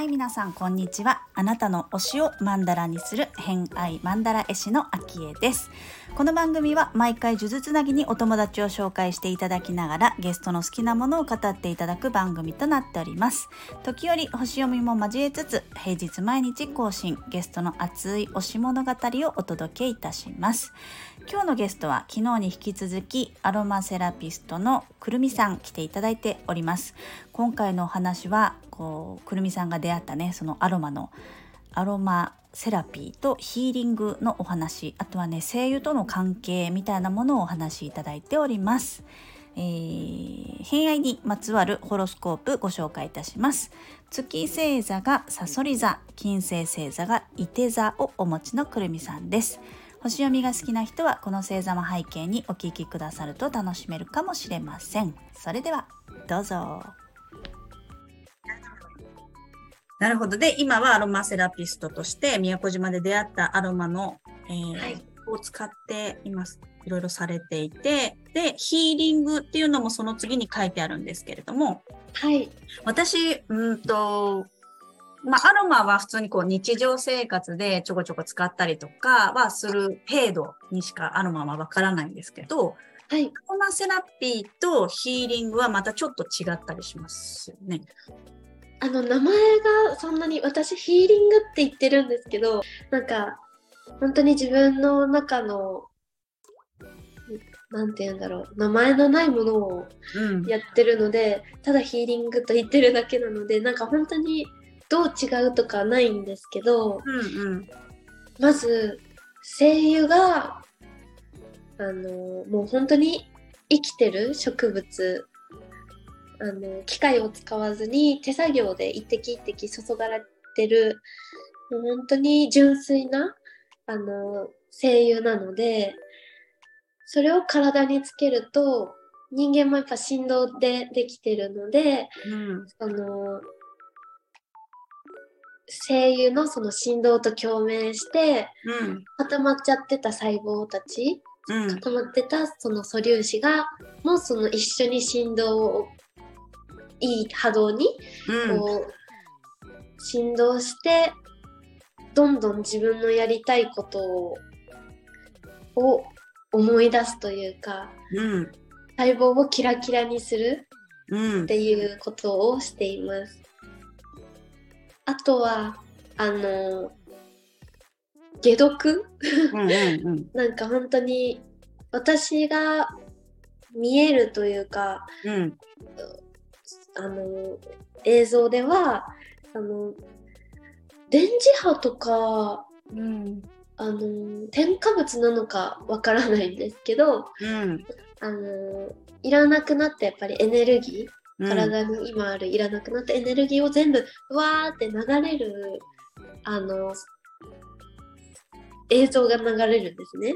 はい皆さんこんにちは。あなたの推しをマンダラにする偏愛マンダラ絵師のあきえです。この番組は毎回呪術つなぎにお友達を紹介していただきながらゲストの好きなものを語っていただく番組となっております。時折星読みも交えつつ平日毎日更新ゲストの熱い推し物語をお届けいたします。今日のゲストは昨日に引き続きアロマセラピストのくるみさん来ていただいております。今回のお話はこうくるみさんが出会ったねそのアロマのアロマセラピーとヒーリングのお話あとはね声優との関係みたいなものをお話しいただいております。えー、偏愛にまつわるホロスコープご紹介いたします。月星座がサソリ座金星星座が伊手座をお持ちのくるみさんです。星読みが好きな人はこの星座も背景にお聞きくださると楽しめるかもしれませんそれではどうぞなるほど。で、今はアロマセラピストとして宮古島で出会ったアロマの、えーはい、を使っています。いろいろされていて、で、ヒーリングっていうのもその次に書いてあるんですけれども、はい。私、うんと、まあ、アロマは普通にこう日常生活でちょこちょこ使ったりとかはする程度にしかアロマはわからないんですけど、はい。アロマセラピーとヒーリングはまたちょっと違ったりしますよね。あの名前がそんなに私ヒーリングって言ってるんですけどなんか本当に自分の中の何て言うんだろう名前のないものをやってるので、うん、ただヒーリングと言ってるだけなのでなんか本当にどう違うとかないんですけど、うんうん、まず声優があのもう本当に生きてる植物あの機械を使わずに手作業で一滴一滴注がれてるもう本当に純粋なあの声優なのでそれを体につけると人間もやっぱ振動でできてるので、うん、あの声優のその振動と共鳴して、うん、固まっちゃってた細胞たち、うん、固まってたその素粒子がもうその一緒に振動をいい波動にこう、振動してどんどん自分のやりたいことをを思い出すというか、うん、細胞をキラキラにするっていうことをしています。あとはあの解毒うん なんか本当に私が見えるというか、うん、あの映像ではあの電磁波とか、うん、あの添加物なのかわからないんですけど、うん、あのいらなくなったやっぱりエネルギー、体に今あるいらなくなったエネルギーを全部わーって流れるあの映像が流れるんですね。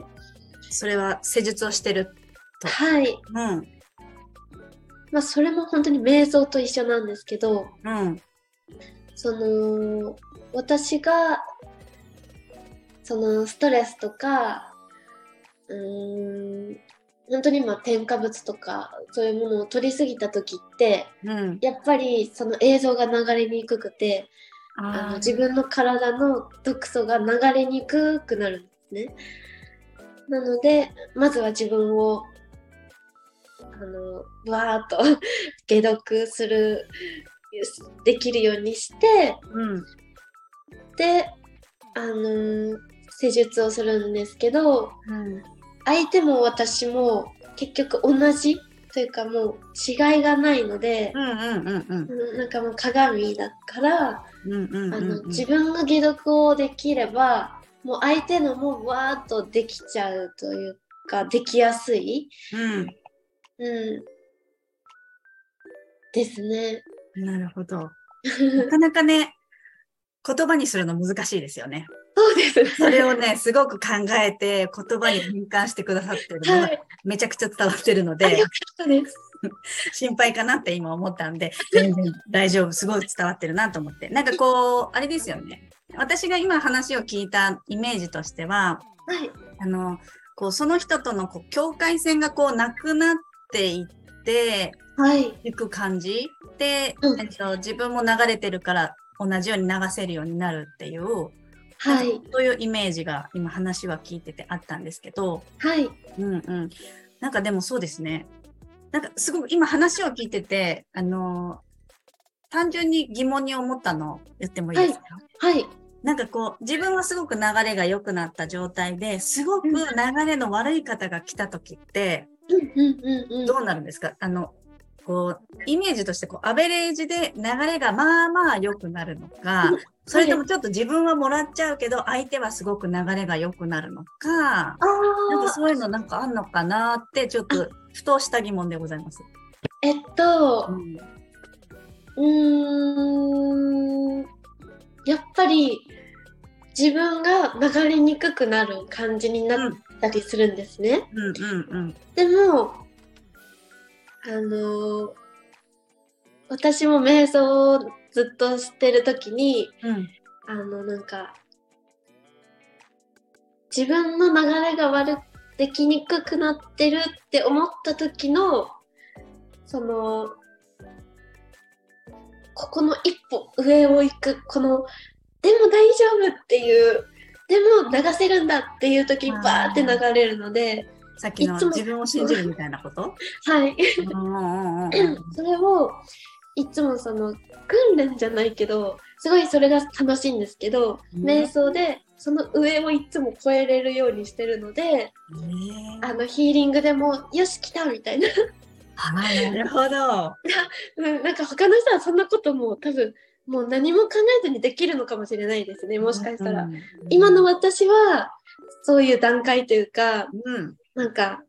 それは施術をしてると。はい。うん。まあ、それも本当に瞑想と一緒なんですけど、うん、その私がそのストレスとかうん本当にまあ添加物とかそういうものを取りすぎた時って、うん、やっぱりその映像が流れにくくてあの自分の体の毒素が流れにくくなるんですね。なのでまずは自分をあのわーっと 解毒するできるようにして、うん、であの施術をするんですけど、うん、相手も私も結局同じというかもう違いがないので、なんかもう鏡だから、自分が解毒をできればもう相手のもわーっとできちゃうというかできやすい、うん、うん。ですね。なるほど。なかなかね、言葉にするの難しいですよね。そうです、ね、それをね、すごく考えて言葉に変換してくださってるのが、めちゃくちゃ伝わってるので、よかったです。心配かなって今思ったんで、全然大丈夫、すごい伝わってるなと思って。なんかこう、あれですよね。私が今話を聞いたイメージとしては、はい、あの、こうその人とのこう境界線がこうなくなっていってはい。いく感じで、うんえっと、自分も流れてるから同じように流せるようになるっていう、はい。そういうイメージが今話は聞いててあったんですけど、はい。うんうん。なんかでもそうですね。なんかすごく今話を聞いてて、あの単純に疑問に思ったのを言ってもいいですか、はい。なんかこう、自分はすごく流れが良くなった状態で、すごく流れの悪い方が来た時って、うんうんうんうん。どうなるんですか？あの、こう、イメージとして、こう、アベレージで流れがまあまあ良くなるのかうん、それともちょっと自分はもらっちゃうけど、相手はすごく流れが良くなるのか、あなんかあ。そういうのなんかあんのかなって、ちょっと、ふとした疑問でございます。えっとう、んん。やっぱり、自分が流れにくくなる感じになったりするんですね。うんうんうん。でも、あのー私も瞑想をずっとしてる時に、うん。あの、なんか、自分の流れが悪できにくくなってるって思った時の、その、ここの一歩上を行く、この、でも大丈夫っていう、でも流せるんだっていう時にバーって流れるので、さっきの自分を信じるみたいなこと？はい。うんうんうんうん。それをいつもその訓練じゃないけどすごいそれが楽しいんですけど、うん。瞑想でその上をいつも超えれるようにしてるのであのヒーリングでもよし来たみたいな、はい、なるほど。うん、なんか他の人はそんなことも多分もう何も考えずにできるのかもしれないですねもしかしたら、うん。今の私はそういう段階というかうん。なんか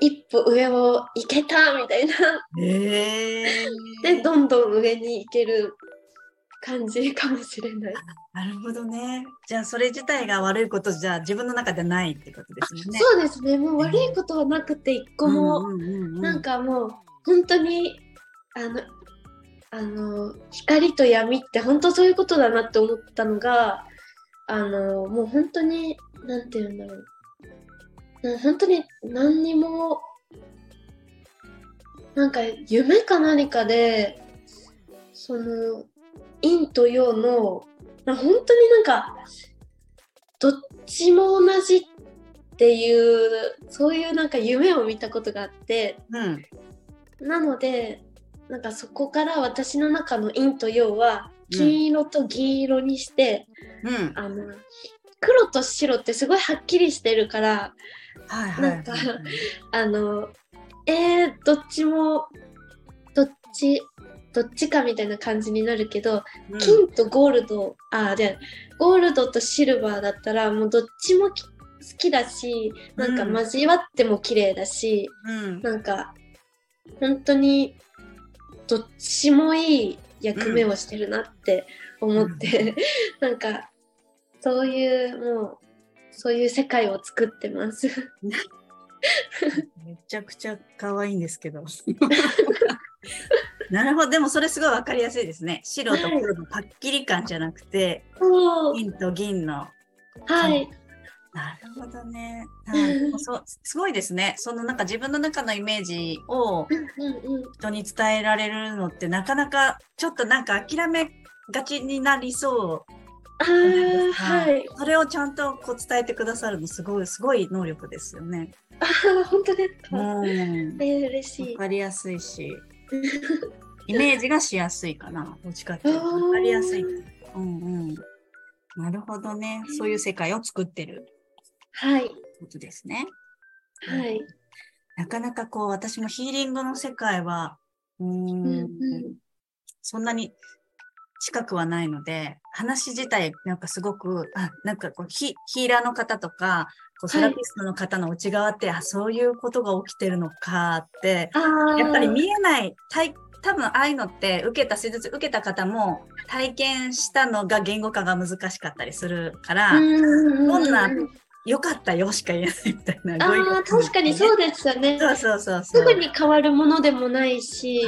一歩上を行けたみたいなへえ。でどんどん上に行ける感じかもしれない。なるほどね。じゃあそれ自体が悪いことじゃ自分の中でないってことですよね。そうですねもう悪いことはなくて一個も、なんかもう本当にあのあの光と闇って本当そういうことだなって思ったのがあのもう本当になんて言うんだろうな本当に何にもなんか夢か何かでその陰と陽のな本当になんかどっちも同じっていうそういうなんか夢を見たことがあってうん。なのでなんかそこから私の中の陰と陽は金色と銀色にして、うん。あの黒と白ってすごいはっきりしてるからはいはい。なんかあのえー、どっちもどっちどっちかみたいな感じになるけど、うん金とゴールドあでゴールドとシルバーだったらもうどっちもき好きだしなんかうん交わっても綺麗だし、うん。なんか本当にどっちもいい役目をしてるなって思って、なんかそういうもうそういう世界を作ってます。めちゃくちゃ可愛いんですけど。なるほど。でもそれすごいわかりやすいですね。白と黒のパッキリ感じゃなくて、そう銀と銀の。はい、なるほどね。そうすごいですね。そのなんか自分の中のイメージを人に伝えられるのってなかなかちょっとなんか諦めがちになりそうあはい。それをちゃんとこう伝えてくださるのすごいすごい能力ですよね。あ ー本当ですか？うん。えー、嬉しいわ。かりやすいし、イメージがしやすいかな。どっちかってわかりやすいうんうん。なるほどね。そういう世界を作ってるはいことですね。はい。なかなかこう、私もヒーリングの世界は、うんうんそんなに近くはないので、話自体、なんかすごく、あ、なんかこうヒ、ヒーラーの方とか、こうセラピストの方の内側って、あ、そういうことが起きてるのかって。やっぱり見えない、体多分ああいうのって、受けた施術、受けた方も体験したのが言語化が難しかったりするから、どどんなよかったよしか言えないみたいな。ああ、確かにそうですよね。そうそうそうすそう。ぐに変わるものでもないし、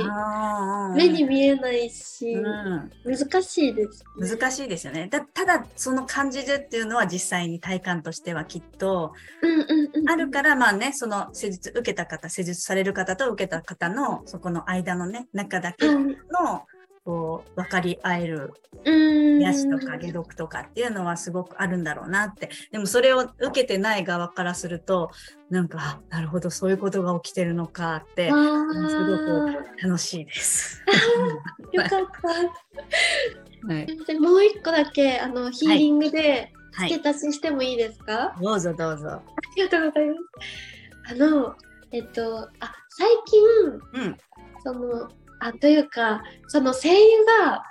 目に見えないし、うん、難しいです。難しいですよね。だただその感じるっていうのは実際に体感としてはきっとうんうんうん。あるからまあねその施術受けた方施術される方と受けた方のそこの間のね中だけはい。のこう分かり合える。癒しとか解毒とかっていうのはすごくあるんだろうなってでもそれを受けてない側からするとなんかあなるほどそういうことが起きてるのかってあすごーく楽しいです。よかった。はい、でもう一個だけあのヒーリングではい、付け足ししてもいいですか？どうぞどうぞ。ありがとうございます。あのえっとあ最近うんそのあというかその声優が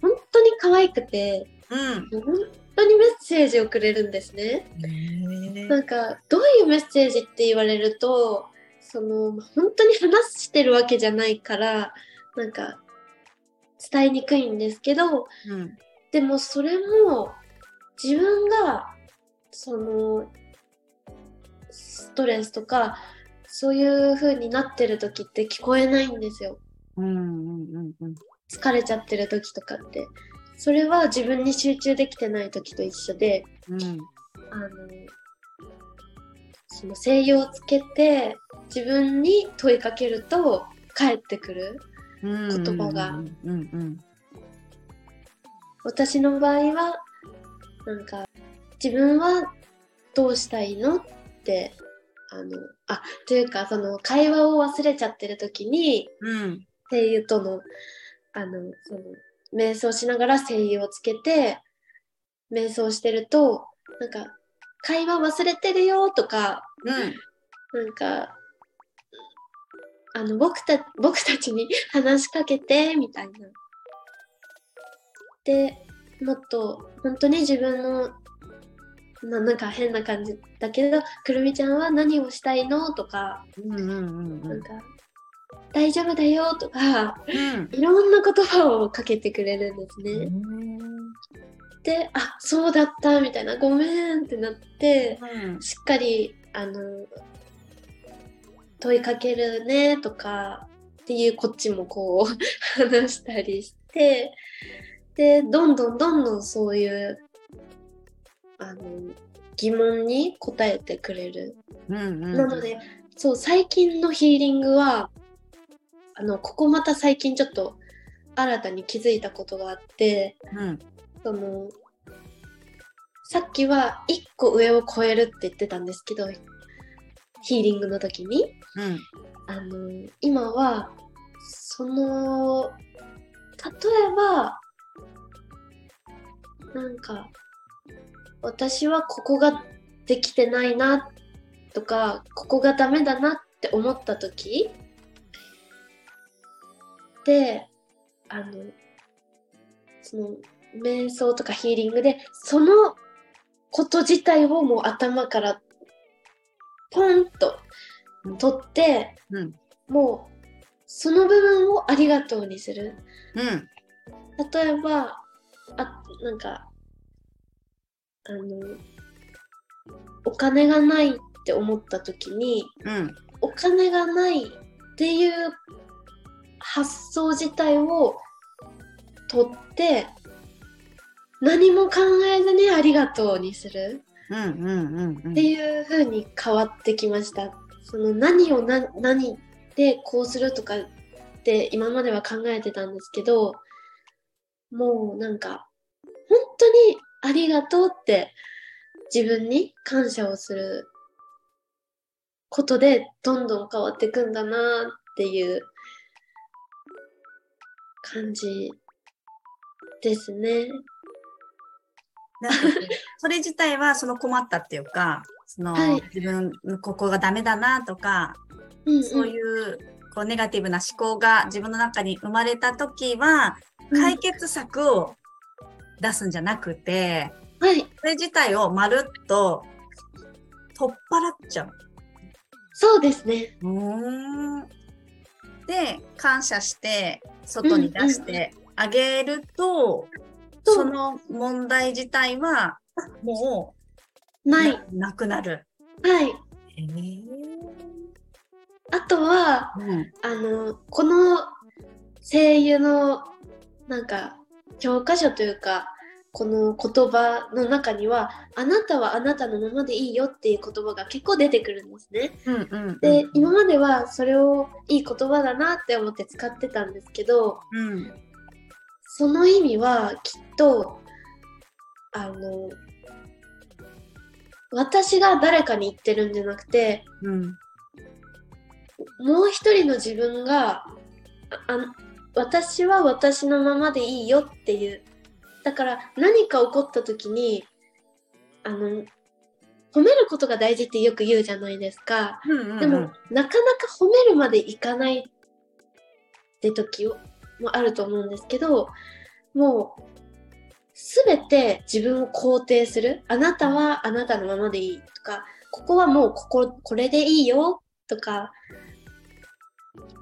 本当に可愛くてうん。本当にメッセージをくれるんですね。へなんかどういうメッセージって言われるとそのまあ本当に話してるわけじゃないからなんか伝えにくいんですけどうんでもそれも自分がそのストレスとかそういう風になってる時って聞こえないんですよ疲れちゃってる時とかって。それは自分に集中できてない時と一緒でうん。あのその声優をつけて自分に問いかけると返ってくるうん言葉がうんうん。私の場合はなんか自分はどうしたいのってあのあというかその会話を忘れちゃってる時にうん声優とのあのその瞑想しながら声優をつけて瞑想してるとなんか会話忘れてるよとかうんなんかあの僕た僕たちに 話しかけてみたいな。でもっと本当に自分のななんか変な感じだけどくるみちゃんは何をしたいのとかうんうんうんなんか大丈夫だよとかうんいろんな言葉をかけてくれるんですね。うんであそうだったみたいなごめんってなってうんしっかりあの問いかけるねとかっていうこっちもこう 話したりしてでどんどんどんどんそういうあの疑問に答えてくれる。うんうんなのでそう最近のヒーリングはあのここまた最近ちょっと新たに気づいたことがあってうん。そのさっきは1個上を超えるって言ってたんですけどヒーリングの時に。うん。あの今はその例えばなんか私はここができてないなとかここがダメだなって思った時であのその瞑想とかヒーリングでそのこと自体をもう頭からポンと取ってうん。もうその部分をありがとうにする。うん。例えばあなんかあのお金がないって思った時にうん。お金がないっていう発想自体を取って何も考えずにありがとうにするうんうんうんうんっていう風に変わってきました。その何をな何でこうするとかって今までは考えてたんですけどもうなんか本当にありがとうって自分に感謝をすることでどんどん変わっていくんだなっていう感じですね。なんかそれ自体はその困ったっていうかその、はい自分ここがダメだなとかうんうんそういうこうネガティブな思考が自分の中に生まれた時はうん解決策を出すんじゃなくて、はいそれ自体をまるっと取っ払っちゃう。そうですね。うーんで感謝して外に出してあげると、その問題自体はもない。ななくなる。はい。へえ。あとは、うん。あの、この声優のなんか教科書というか、この言葉の中には、あなたはあなたのままでいいよっていう言葉が結構出てくるんですね。うんうん。で、今まではそれをいい言葉だなって思って使ってたんですけど、うん。その意味はきっと、あの、私が誰かに言ってるんじゃなくて、うん。もう一人の自分が私は私のままでいいよっていうだから何か起こった時にあの褒めることが大事ってよく言うじゃないですか。うん。でも、なかなか褒めるまでいかないって時もあると思うんですけどもう全て自分を肯定する。あなたはあなたのままでいいとかここはもうこここれでいいよ。とか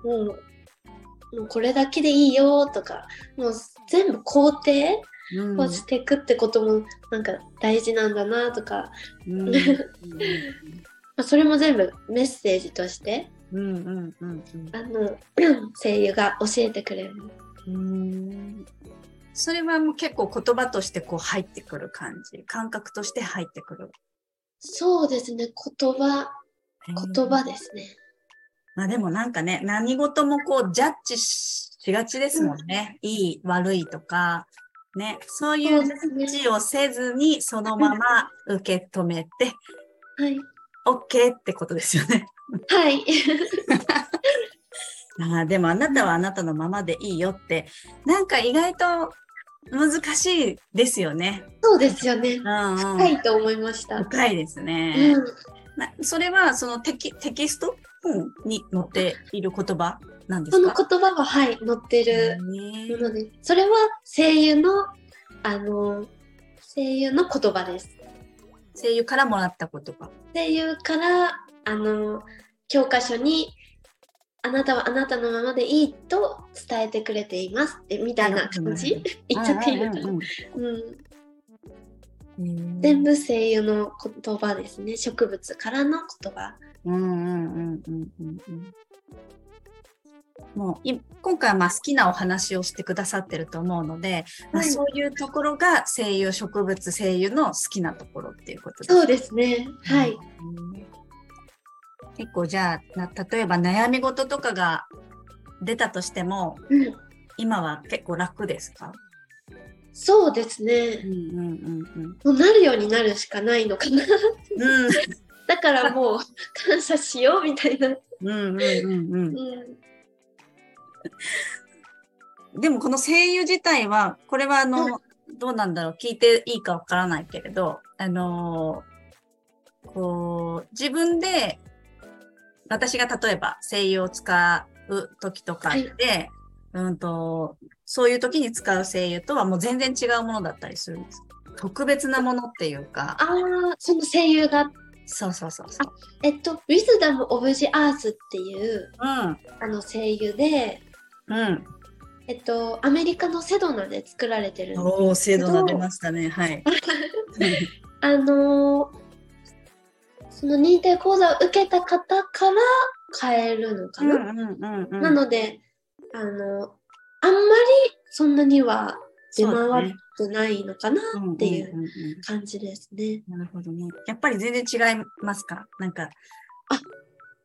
もうもうこれだけでいいよ。とかもう全部肯定うん。をしていくってこともなんか大事なんだなとか、それも全部メッセージとして。うんうんうんあの 声優が教えてくれるうん。それはもう結構言葉としてこう入ってくる感じ。感覚として入ってくる。そうですね。言葉。言葉ですね。まあでもなんかね、何事もこうジャッジしがちですもんね。いい、悪いとか、ね、そういうジャッジをせずにそのまま受け止めて、はい。OK ってことですよね。はい。あーでもあなたはあなたのままでいいよって、なんか意外と難しいですよね。そうですよね。うんうん、深いと思いました、深いですね。うん。なそれはそのテキテキスト本に載っている言葉なんでそのすか言葉ははい載ってるねものでそれは声優のあの声優の言葉です。声優からもらった言葉。声優からあの教科書にあなたはあなたのままでいいと伝えてくれています。ってみたいな感じ？言っちゃっていいのかな、全部声優の言葉ですね。植物からの言葉。うんうんうんうんうんうんもうい今回はまあ好きなお話をしてくださってると思うので、まあ、はい。そういうところが声優植物声優の好きなところっていうことで。すそうですね。はい、うん。結構じゃあな例えば悩み事とかが出たとしてもうん、今は結構楽ですか？そうですね。うんうんうんもうなるようになるしかないのかな。うんうん。だからもう感謝しようみたいな、うんうんうんうん。うん、でもこの声優自体は、これはあの、どうなんだろう、聞いていいかわからないけれど、あのーこう、自分で、私が例えば声優を使う時とかで、うんと、そういう時に使う声優とはもう全然違うものだったりするんです。特別なものっていうか、ああその声優が？そうそうそうそう。えっと「Wisdom of the Earth」っていうあの声優でうん。うん。えっとアメリカのセドナで作られてるんですおー、精度が出ましたね。はい。あのーその認定講座を受けた方から変えるのかな、うんうんうんうん。なのであのあんまりそんなには出回ってないのかなっていう感じですね。なるほどね。やっぱり全然違いますか？なんか。あ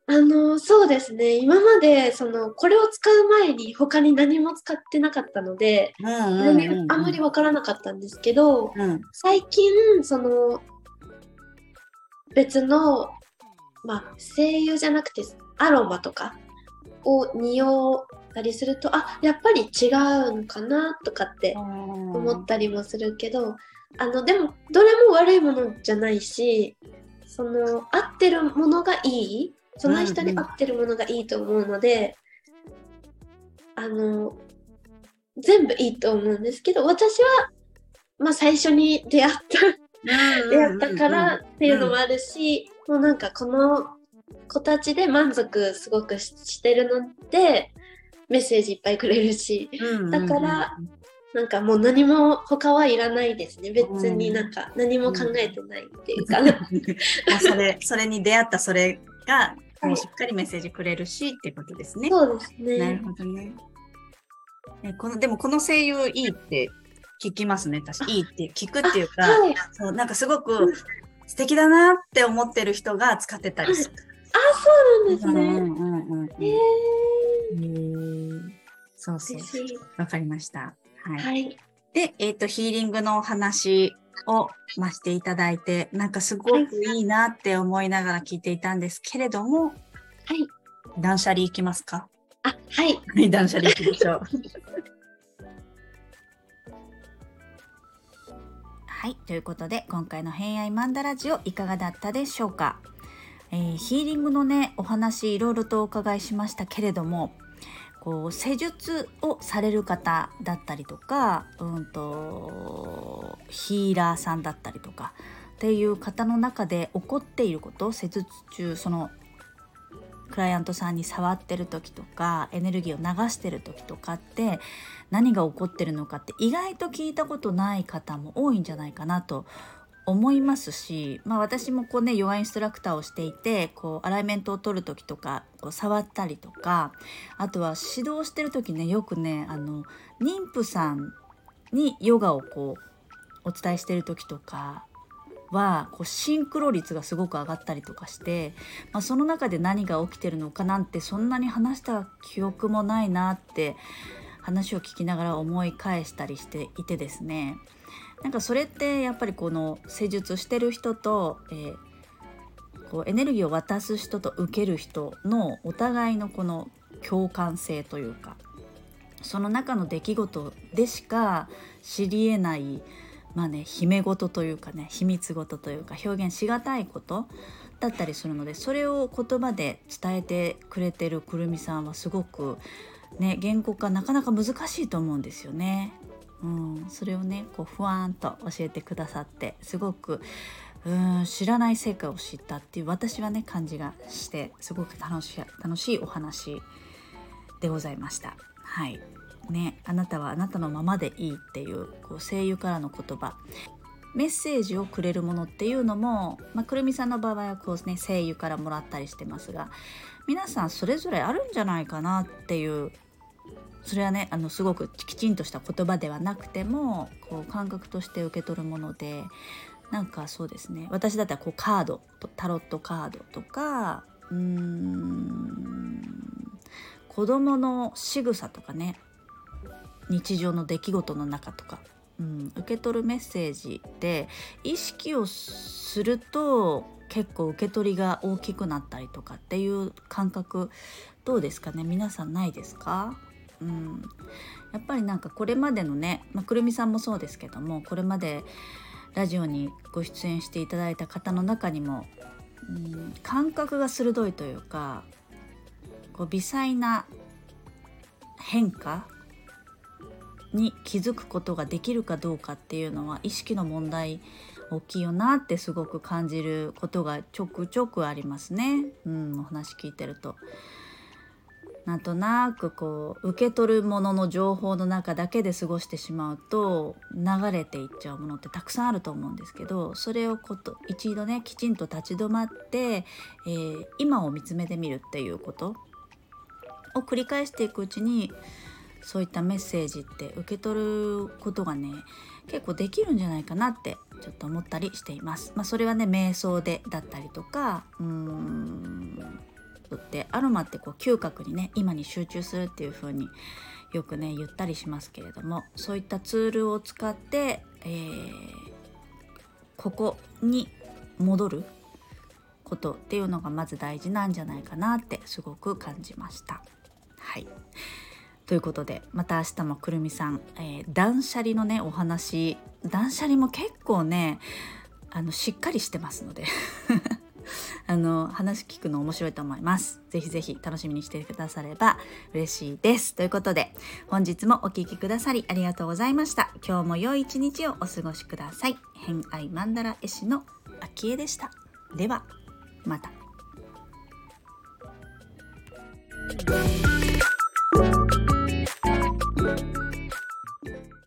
のそうですね。今までそのこれを使う前に他に何も使ってなかったので、うんうんうんうんあんまりわからなかったんですけどうん。最近その別の、まあ、声優じゃなくてアロマとかを匂ったりするとあやっぱり違うのかなとかって思思ったりもするけどあのでもどれも悪いものじゃないしその合ってるものがいいその人に合ってるものがいいと思うので、あの全部いいと思うんですけど私は、まあ、最初に出会った出会ったからっていうのもあるし、もうなんかこの子たちで満足すごくししてるのでメッセージいっぱいくれるし。だからなんかもう何も他はいらないですね。別になんか何も考えてないっていうか、もう それそれに出会ったそれがもうしっかりメッセージくれるしってことですね。そうですなるね。ほどね。えこのでもこの声優いいって聞きますね。私いいって聞くっていうか、はい。そうなんかすごく素敵だなって思ってる人が使ってたりする。そうなんですね。うんうんうんうんえへーそうそう。わかりました。はい。はい。で、えっ、と、ヒーリングのお話を、まあ、していただいて、なんかすごくいいなって思いながら聞いていたんですけれども、はい。断捨離いきますか？あ、はい。はい、断捨離いきましょう。はい、ということで、今回の偏愛マンダラジオいかがだったでしょうか、えーヒーリングのね、お話いろいろとお伺いしましたけれども、こう施術をされる方だったりとか、うんとヒーラーさんだったりとかっていう方の中で起こっていること施術中そのクライアントさんに触ってる時とかエネルギーを流してる時とかって何が起こってるのかって意外と聞いたことない方も多いんじゃないかなと思いますし、まあ、私もこうねヨガインストラクターをしていてこうアライメントを取る時とかこう触ったりとかあとは指導してる時ねよくねあの妊婦さんにヨガをこうお伝えしてる時とかはこうシンクロ率がすごく上がったりとかして、まあ、その中で何が起きてるのかなんてそんなに話した記憶もないなって話を聞きながら思い返したりしていてですね。なんかそれってやっぱりこの施術してる人と、えーこうエネルギーを渡す人と受ける人のお互いのこの共感性というかその中の出来事でしか知りえないまあね秘め事というかね秘密事というか表現しがたいことだったりするのでそれを言葉で伝えてくれてるくるみさんはすごくね言語化なかなか難しいと思うんですよね。うん、それをねこうふわーんと教えてくださってすごくうん知らない世界を知ったっていう私はね感じがしてすごく楽しい楽しいお話でございました。はい。ね、あなたはあなたのままでいいっていうこう声優からの言葉。メッセージをくれるものっていうのも、まあ、くるみさんの場合はこう、ね、声優からもらったりしてますが皆さんそれぞれあるんじゃないかなっていうそれはねあのすごくきちんとした言葉ではなくてもこう感覚として受け取るものでなんかそうですね。私だったらこうカードタロットカードとかうーん子供の仕草とかね日常の出来事の中とか、うん、受け取るメッセージで意識をすると結構受け取りが大きくなったりとかっていう感覚どうですかね？皆さんないですか？うん、やっぱりなんかこれまでのね、まあ、くるみさんもそうですけどもこれまでラジオにご出演していただいた方の中にも、うん、感覚が鋭いというかこう微細な変化に気づくことができるかどうかっていうのは意識の問題大きいよなってすごく感じることがちょくちょくありますね、うん、お話聞いてると。なんとなくこう受け取るものの情報の中だけで過ごしてしまうと流れていっちゃうものってたくさんあると思うんですけどそれをこと一度ねきちんと立ち止まって、えー今を見つめてみるっていうことを繰り返していくうちにそういったメッセージって受け取ることがね結構できるんじゃないかなってちょっと思ったりしています。まあ、それはね瞑想でだったりとかうーんってアロマってこう嗅覚にね今に集中するっていう風によくね言ったりしますけれどもそういったツールを使って、えーここに戻ることっていうのがまず大事なんじゃないかなってすごく感じました。はいということでまた明日もくるみさん、えー断捨離のねお話断捨離も結構ねあのしっかりしてますのであの話聞くの面白いと思います。ぜひぜひ楽しみにしてくだされば嬉しいです。ということで本日もお聴きくださりありがとうございました。今日も良い一日をお過ごしください。偏愛マンダラ絵師の秋江でした。ではまた。す。